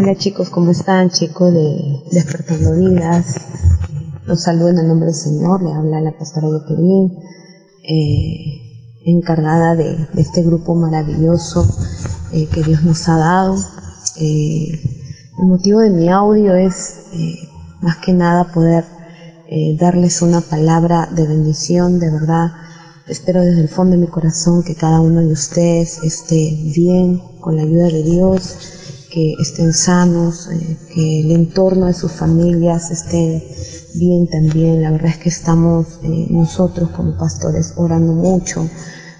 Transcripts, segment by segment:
Hola chicos, ¿cómo están? Chicos de Despertando Vidas. Los saludo en el nombre del Señor. Le habla la pastora Jacqueline, eh, encargada de, este grupo maravilloso eh, que Dios nos ha dado. Eh, el motivo de mi audio es más que nada poder darles una palabra de bendición, de verdad. Espero desde el fondo de mi corazón que cada uno de ustedes esté bien con la ayuda de Dios que estén sanos, eh, que el entorno de sus familias esté bien también. La verdad es que estamos eh, nosotros como pastores orando mucho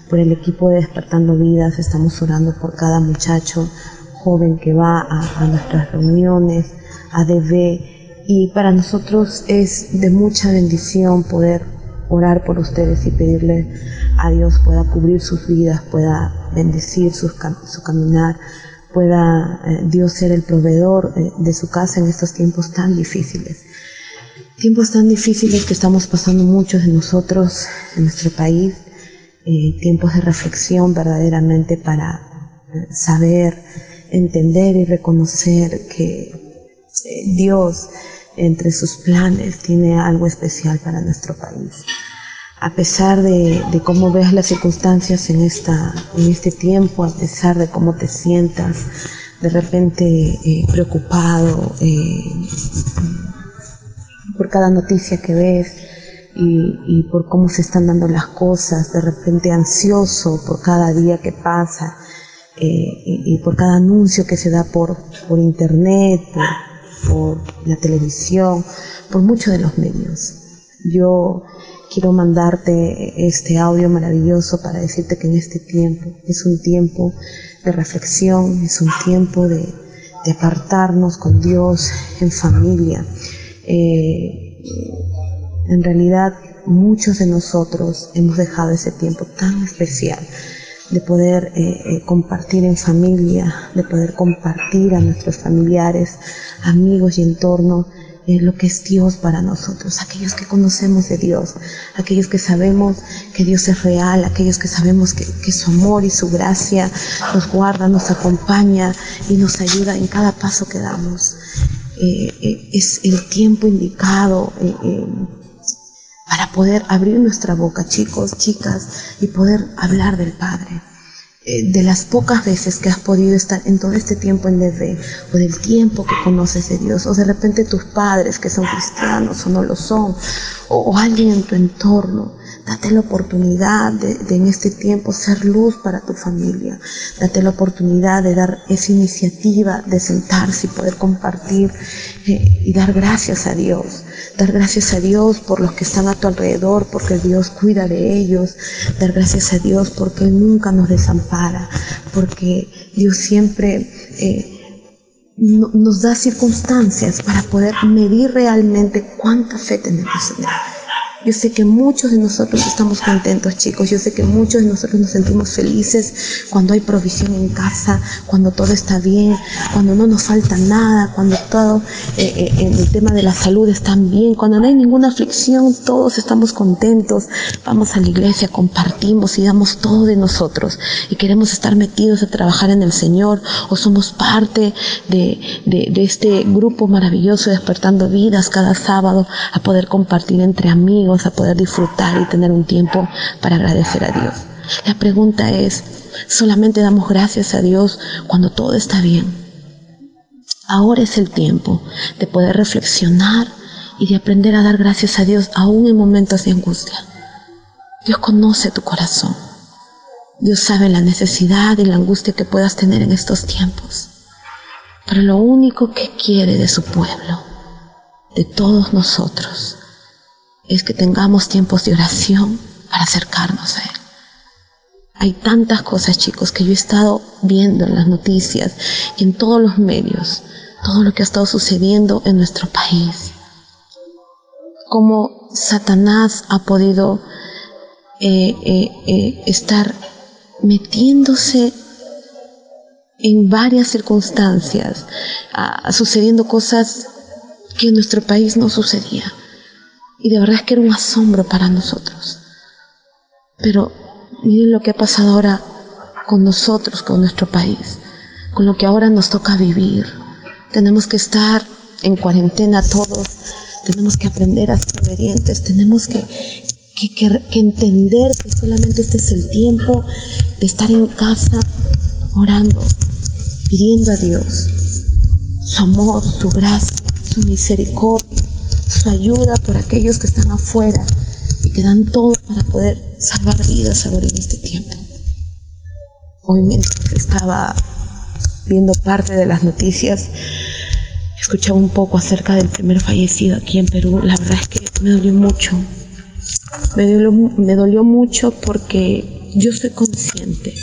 por el equipo de Despertando Vidas, estamos orando por cada muchacho joven que va a, nuestras reuniones, a DB, y para nosotros es de mucha bendición poder orar por ustedes y pedirle a Dios pueda cubrir sus vidas, pueda bendecir su caminar, pueda eh, Dios ser el proveedor eh, de su casa en estos tiempos tan difíciles. Tiempos tan difíciles que estamos pasando muchos de nosotros en nuestro país, eh, tiempos de reflexión verdaderamente para saber, entender y reconocer que Dios entre sus planes tiene algo especial para nuestro país a pesar de, cómo ves las circunstancias en, este tiempo, a pesar de cómo te sientas de repente eh, preocupado eh, por cada noticia que ves y, por cómo se están dando las cosas, de repente ansioso por cada día que pasa eh, y, por cada anuncio que se da por, por internet, por, por la televisión, por muchos de los medios. Yo quiero mandarte este audio maravilloso para decirte que en este tiempo es un tiempo de reflexión, es un tiempo de, apartarnos con Dios en familia. Eh, en realidad muchos de nosotros hemos dejado ese tiempo tan especial de poder eh, eh, compartir en familia, de poder compartir a nuestros familiares, amigos y entorno lo que es Dios para nosotros, aquellos que conocemos de Dios, aquellos que sabemos que Dios es real, aquellos que sabemos que, su amor y su gracia nos guarda, nos acompaña y nos ayuda en cada paso que damos. Eh, eh, es el tiempo indicado eh, para poder abrir nuestra boca, chicos, chicas, y poder hablar del Padre. Eh, de las pocas veces que has podido estar en todo este tiempo en DV, o del tiempo que conoces de Dios, o de repente tus padres que son cristianos o no lo son, o alguien en tu entorno, Date la oportunidad de, en este tiempo ser luz para tu familia. Date la oportunidad de dar esa iniciativa de sentarse y poder compartir eh, y dar gracias a Dios. Dar gracias a Dios por los que están a tu alrededor, porque Dios cuida de ellos. Dar gracias a Dios porque Él nunca nos desampara, porque Dios siempre... Eh, nos da circunstancias para poder medir realmente cuánta fe tenemos en Él. Yo sé que muchos de nosotros estamos contentos, chicos. Yo sé que muchos de nosotros nos sentimos felices cuando hay provisión en casa, cuando todo está bien, cuando no nos falta nada, cuando todo eh, eh, el tema de la salud está bien, cuando no hay ninguna aflicción, todos estamos contentos. Vamos a la iglesia, compartimos y damos todo de nosotros y queremos estar metidos a trabajar en el Señor o somos parte de, de este grupo maravilloso despertando vidas cada sábado a poder compartir entre amigos a poder disfrutar y tener un tiempo para agradecer a Dios. La pregunta es, ¿solamente damos gracias a Dios cuando todo está bien? Ahora es el tiempo de poder reflexionar y de aprender a dar gracias a Dios aún en momentos de angustia. Dios conoce tu corazón. Dios sabe la necesidad y la angustia que puedas tener en estos tiempos. Pero lo único que quiere de su pueblo, de todos nosotros, es que tengamos tiempos de oración para acercarnos a Él. Hay tantas cosas, chicos, que yo he estado viendo en las noticias y en todos los medios, todo lo que ha estado sucediendo en nuestro país. Cómo Satanás ha podido eh, eh, eh, estar metiéndose en varias circunstancias, sucediendo cosas que en nuestro país no sucedían. Y de verdad es que era un asombro para nosotros. Pero miren lo que ha pasado ahora con nosotros, con nuestro país, con lo que ahora nos toca vivir, Tenemos que estar en cuarentena todos, tenemos que aprender a ser obedientes, tenemos que, que, entender que solamente este es el tiempo de estar en casa orando, pidiendo a Dios su amor, su gracia, su misericordia, su ayuda por aquellos que están afuera y que dan todo para poder salvar vidas ahora en este tiempo. Hoy mientras estaba viendo parte de las noticias, escuchaba un poco acerca del primer fallecido aquí en Perú. La verdad es que me dolió mucho. Me dolió, mucho porque yo soy consciente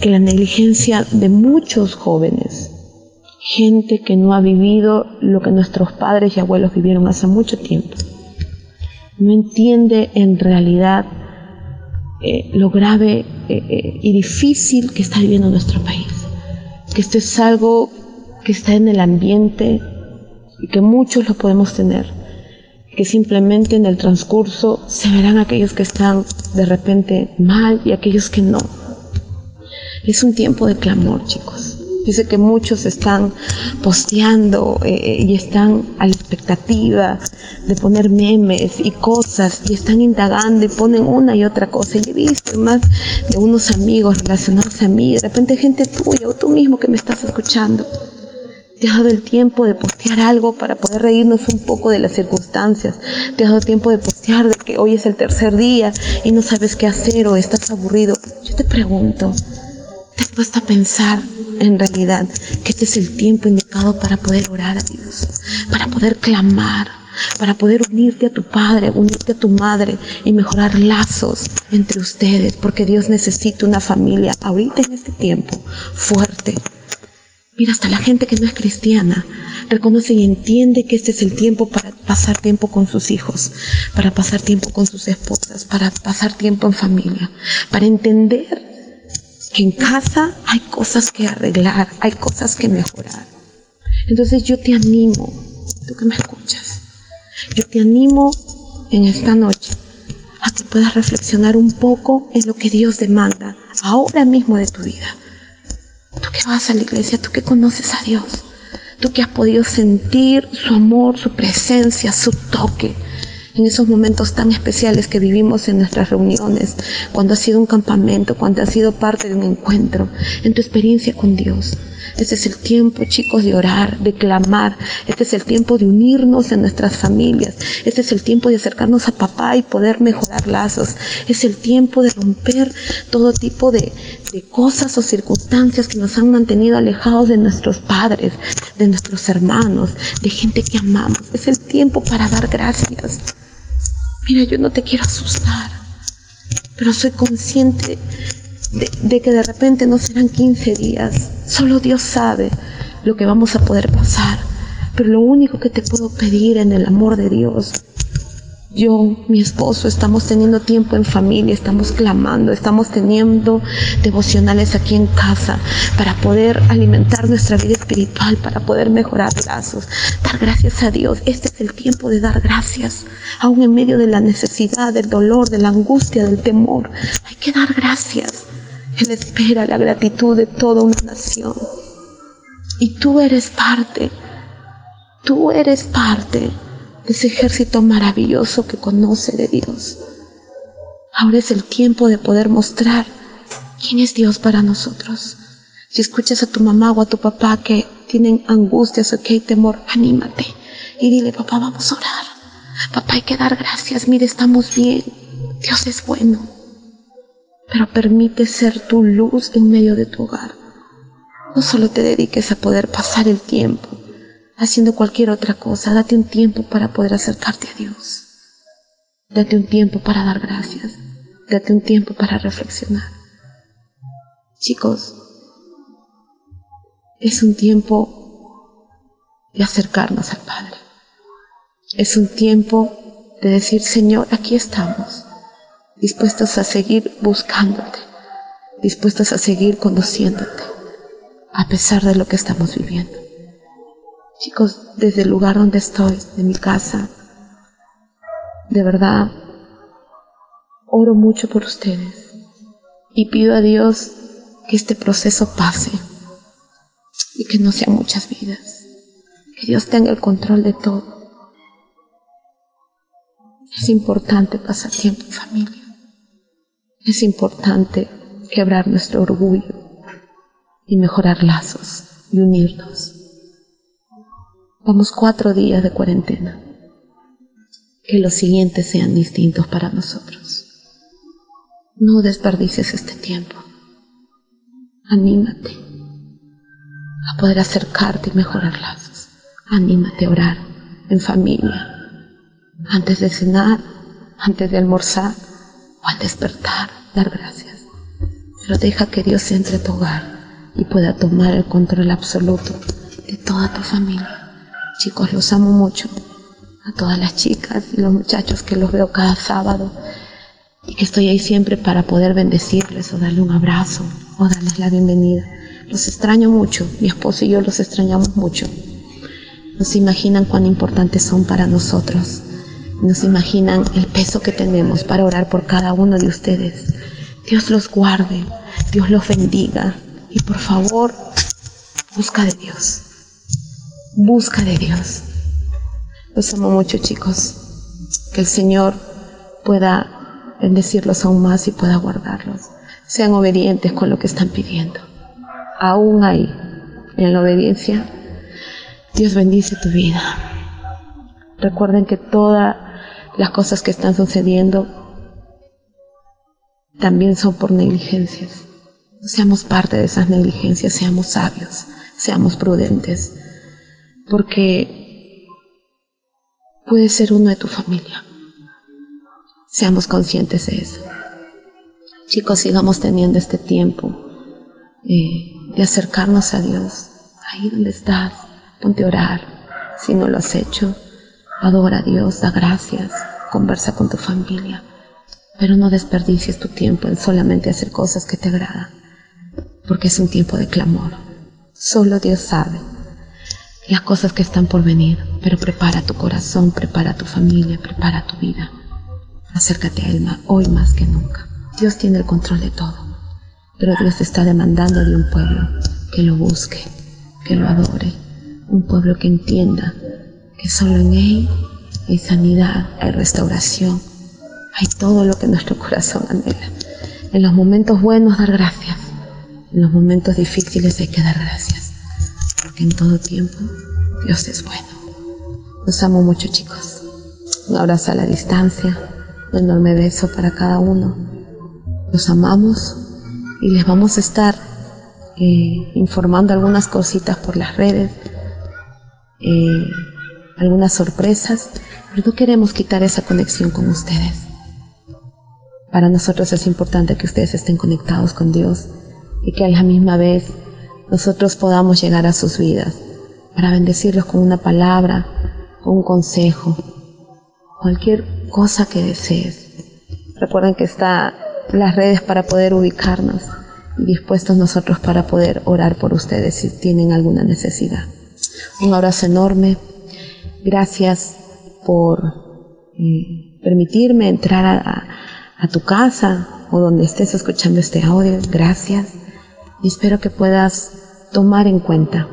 que la negligencia de muchos jóvenes, gente que no ha vivido lo que nuestros padres y abuelos vivieron hace mucho tiempo, no entiende en realidad eh, lo grave eh, eh, y difícil que está viviendo nuestro país. Que esto es algo que está en el ambiente y que muchos lo podemos tener. Que simplemente en el transcurso se verán aquellos que están de repente mal y aquellos que no. Es un tiempo de clamor, chicos. Dice que muchos están posteando eh, y están a la expectativa de poner memes y cosas y están indagando y ponen una y otra cosa. Y he visto más de unos amigos relacionados a mí, de repente gente tuya o tú mismo que me estás escuchando. Te has dado el tiempo de postear algo para poder reírnos un poco de las circunstancias. Te has dado tiempo de postear de que hoy es el tercer día y no sabes qué hacer o estás aburrido. Yo te pregunto, te has puesto a pensar en realidad que este es el tiempo indicado para poder orar a Dios, para poder clamar, para poder unirte a tu padre, unirte a tu madre y mejorar lazos entre ustedes, porque Dios necesita una familia ahorita en este tiempo fuerte. Mira, hasta la gente que no es cristiana reconoce y entiende que este es el tiempo para pasar tiempo con sus hijos, para pasar tiempo con sus esposas, para pasar tiempo en familia, para entender que en casa hay cosas que arreglar, hay cosas que mejorar. Entonces yo te animo, tú que me escuchas, yo te animo en esta noche a que puedas reflexionar un poco en lo que Dios demanda ahora mismo de tu vida. Tú que vas a la iglesia, tú que conoces a Dios, tú que has podido sentir su amor, su presencia, su toque, en esos momentos tan especiales que vivimos en nuestras reuniones, cuando ha sido un campamento, cuando ha sido parte de un encuentro, en tu experiencia con Dios. Este es el tiempo, chicos, de orar, de clamar. Este es el tiempo de unirnos en nuestras familias. Este es el tiempo de acercarnos a papá y poder mejorar lazos. Es el tiempo de romper todo tipo de, de cosas o circunstancias que nos han mantenido alejados de nuestros padres, de nuestros hermanos, de gente que amamos. Es el tiempo para dar gracias. Mira, yo no te quiero asustar, pero soy consciente de, que de repente no serán 15 días. Solo Dios sabe lo que vamos a poder pasar. Pero lo único que te puedo pedir en el amor de Dios yo, mi esposo, estamos teniendo tiempo en familia, estamos clamando, estamos teniendo devocionales aquí en casa para poder alimentar nuestra vida espiritual, para poder mejorar lazos, dar gracias a Dios. Este es el tiempo de dar gracias, aún en medio de la necesidad, del dolor, de la angustia, del temor. Hay que dar gracias. Él espera la gratitud de toda una nación. Y tú eres parte, tú eres parte ese ejército maravilloso que conoce de Dios. Ahora es el tiempo de poder mostrar quién es Dios para nosotros. Si escuchas a tu mamá o a tu papá que tienen angustias o que hay temor, anímate y dile, papá, vamos a orar. Papá, hay que dar gracias. Mire, estamos bien. Dios es bueno. Pero permite ser tu luz en medio de tu hogar. No solo te dediques a poder pasar el tiempo, haciendo cualquier otra cosa. Date un tiempo para poder acercarte a Dios. Date un tiempo para dar gracias. Date un tiempo para reflexionar. Chicos, es un tiempo de acercarnos al Padre. Es un tiempo de decir, Señor, aquí estamos, dispuestos a seguir buscándote, dispuestos a seguir conociéndote, a pesar de lo que estamos viviendo. Chicos, desde el lugar donde estoy, de mi casa, de verdad, oro mucho por ustedes y pido a Dios que este proceso pase y que no sean muchas vidas. Que Dios tenga el control de todo. Es importante pasar tiempo en familia. Es importante quebrar nuestro orgullo y mejorar lazos y unirnos. Vamos cuatro días de cuarentena. Que los siguientes sean distintos para nosotros. No desperdicies este tiempo. Anímate a poder acercarte y mejorar lazos. Anímate a orar en familia, antes de cenar, antes de almorzar o al despertar, dar gracias. Pero deja que Dios entre tu hogar y pueda tomar el control absoluto de toda tu familia. Chicos, los amo mucho. A todas las chicas y los muchachos que los veo cada sábado y que estoy ahí siempre para poder bendecirles o darle un abrazo o darles la bienvenida. Los extraño mucho, mi esposo y yo los extrañamos mucho. No se imaginan cuán importantes son para nosotros. No se imaginan el peso que tenemos para orar por cada uno de ustedes. Dios los guarde, Dios los bendiga y por favor, busca de Dios. Busca de Dios. Los amo mucho chicos. Que el Señor pueda bendecirlos aún más y pueda guardarlos. Sean obedientes con lo que están pidiendo. Aún ahí, en la obediencia, Dios bendice tu vida. Recuerden que todas las cosas que están sucediendo también son por negligencias. No seamos parte de esas negligencias, seamos sabios, seamos prudentes, porque puede ser uno de tu familia. Seamos conscientes de eso. Chicos, sigamos teniendo este tiempo eh, de acercarnos a Dios. Ahí donde estás, ponte a orar. Si no lo has hecho, adora a Dios, da gracias, conversa con tu familia. Pero no desperdicies tu tiempo en solamente hacer cosas que te agradan, porque es un tiempo de clamor. Solo Dios sabe las cosas que están por venir, pero prepara tu corazón, prepara tu familia, prepara tu vida. Acércate a Él hoy más que nunca. Dios tiene el control de todo, pero Dios está demandando de un pueblo que lo busque, que lo adore, un pueblo que entienda que solo en Él hay sanidad, hay restauración, hay todo lo que nuestro corazón anhela. En los momentos buenos dar gracias, en los momentos difíciles hay que dar gracias, porque en todo tiempo Dios es bueno. Los amo mucho chicos. Un abrazo a la distancia, un enorme beso para cada uno los amamos y les vamos a estar eh, informando algunas cositas por las redes, eh, algunas sorpresas, pero no queremos quitar esa conexión con ustedes. Para nosotros es importante que ustedes estén conectados con Dios y que a la misma vez nosotros podamos llegar a sus vidas para bendecirlos con una palabra, con un consejo, cualquier cosa que desees. Recuerden que está las redes para poder ubicarnos dispuestos nosotros para poder orar por ustedes si tienen alguna necesidad. Un abrazo enorme. Gracias por eh, permitirme entrar a, tu casa o donde estés escuchando este audio. Gracias. Y espero que puedas tomar en cuenta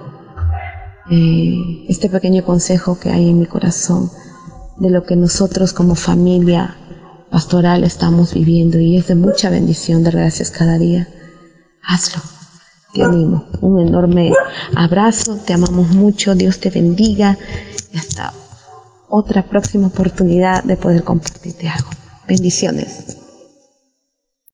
eh, este pequeño consejo que hay en mi corazón de lo que nosotros como familia pastoral estamos viviendo y es de mucha bendición, de gracias cada día. Hazlo. Te animo. Un enorme abrazo. Te amamos mucho. Dios te bendiga. Y hasta otra próxima oportunidad de poder compartirte algo. Bendiciones.